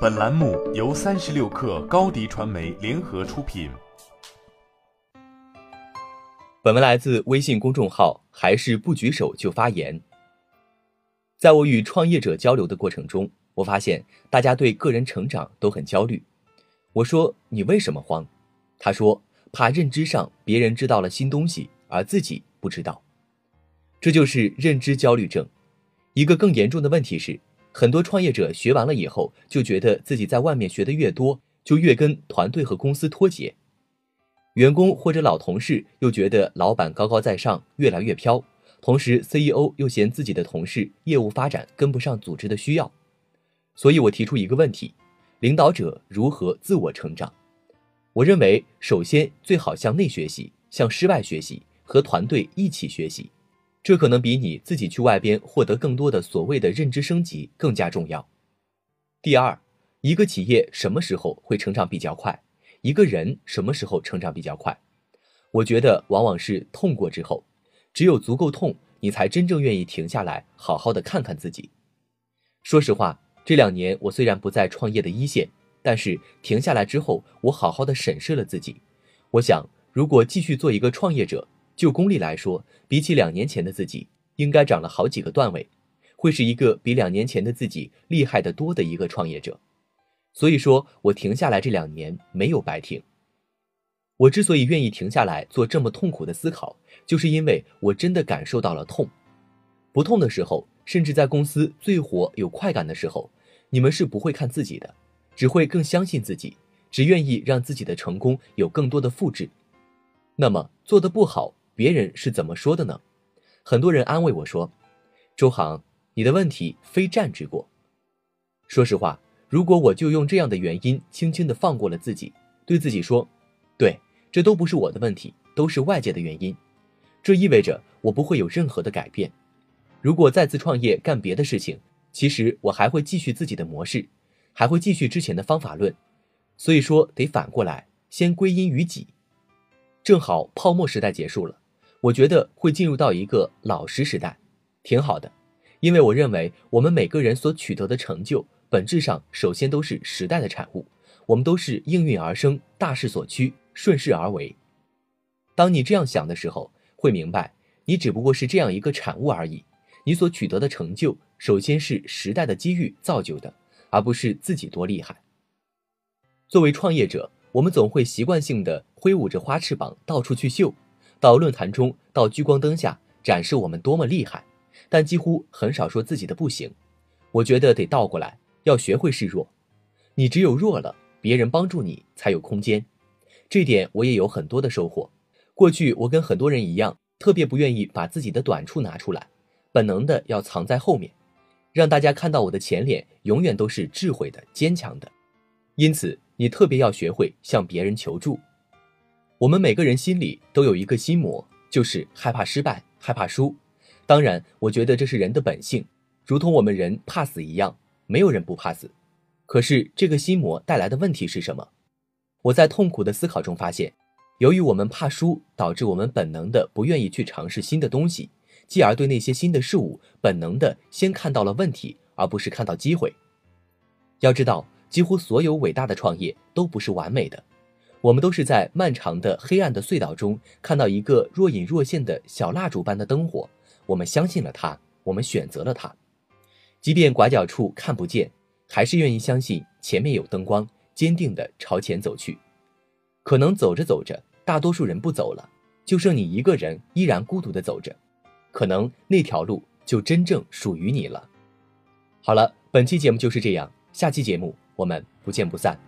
本栏目由三十六氪高低传媒联合出品。本文来自微信公众号“还是不举手就发言”。在我与创业者交流的过程中，我发现大家对个人成长都很焦虑。我说：“你为什么慌？”他说：“怕认知上别人知道了新东西，而自己不知道。”这就是认知焦虑症。一个更严重的问题是。很多创业者学完了以后，就觉得自己在外面学的越多，就越跟团队和公司脱节；员工或者老同事又觉得老板高高在上，越来越飘，同时 CEO 又嫌自己的同事业务发展跟不上组织的需要。所以我提出一个问题：领导者如何自我成长？我认为，首先最好向内学习，向失败学习，和团队一起学习。这可能比你自己去外边获得更多的所谓的认知升级更加重要。第二，一个企业什么时候会成长比较快？一个人什么时候成长比较快？我觉得往往是痛过之后，只有足够痛，你才真正愿意停下来，好好的看看自己。说实话，这两年我虽然不在创业的一线，但是停下来之后，我好好的审视了自己。我想，如果继续做一个创业者。就功利来说，比起两年前的自己，应该涨了好几个段位，会是一个比两年前的自己厉害的多的一个创业者。所以说我停下来这两年没有白停。我之所以愿意停下来做这么痛苦的思考，就是因为我真的感受到了痛。不痛的时候，甚至在公司最火有快感的时候，你们是不会看自己的，只会更相信自己，只愿意让自己的成功有更多的复制。那么做的不好。别人是怎么说的呢？很多人安慰我说：“周航，你的问题非战之过。”说实话，如果我就用这样的原因轻轻的放过了自己，对自己说：“对，这都不是我的问题，都是外界的原因。”这意味着我不会有任何的改变。如果再次创业干别的事情，其实我还会继续自己的模式，还会继续之前的方法论。所以说，得反过来，先归因于己。正好泡沫时代结束了。我觉得会进入到一个老实时代，挺好的，因为我认为我们每个人所取得的成就，本质上首先都是时代的产物，我们都是应运而生，大势所趋，顺势而为。当你这样想的时候，会明白，你只不过是这样一个产物而已，你所取得的成就，首先是时代的机遇造就的，而不是自己多厉害。作为创业者，我们总会习惯性的挥舞着花翅膀到处去秀。到论坛中，到聚光灯下展示我们多么厉害，但几乎很少说自己的不行。我觉得得倒过来，要学会示弱。你只有弱了，别人帮助你才有空间。这点我也有很多的收获。过去我跟很多人一样，特别不愿意把自己的短处拿出来，本能的要藏在后面，让大家看到我的前脸永远都是智慧的、坚强的。因此，你特别要学会向别人求助。我们每个人心里都有一个心魔，就是害怕失败、害怕输。当然，我觉得这是人的本性，如同我们人怕死一样，没有人不怕死。可是，这个心魔带来的问题是什么？我在痛苦的思考中发现，由于我们怕输，导致我们本能的不愿意去尝试新的东西，继而对那些新的事物本能的先看到了问题，而不是看到机会。要知道，几乎所有伟大的创业都不是完美的。我们都是在漫长的黑暗的隧道中看到一个若隐若现的小蜡烛般的灯火，我们相信了它，我们选择了它，即便拐角处看不见，还是愿意相信前面有灯光，坚定地朝前走去。可能走着走着，大多数人不走了，就剩你一个人依然孤独地走着，可能那条路就真正属于你了。好了，本期节目就是这样，下期节目我们不见不散。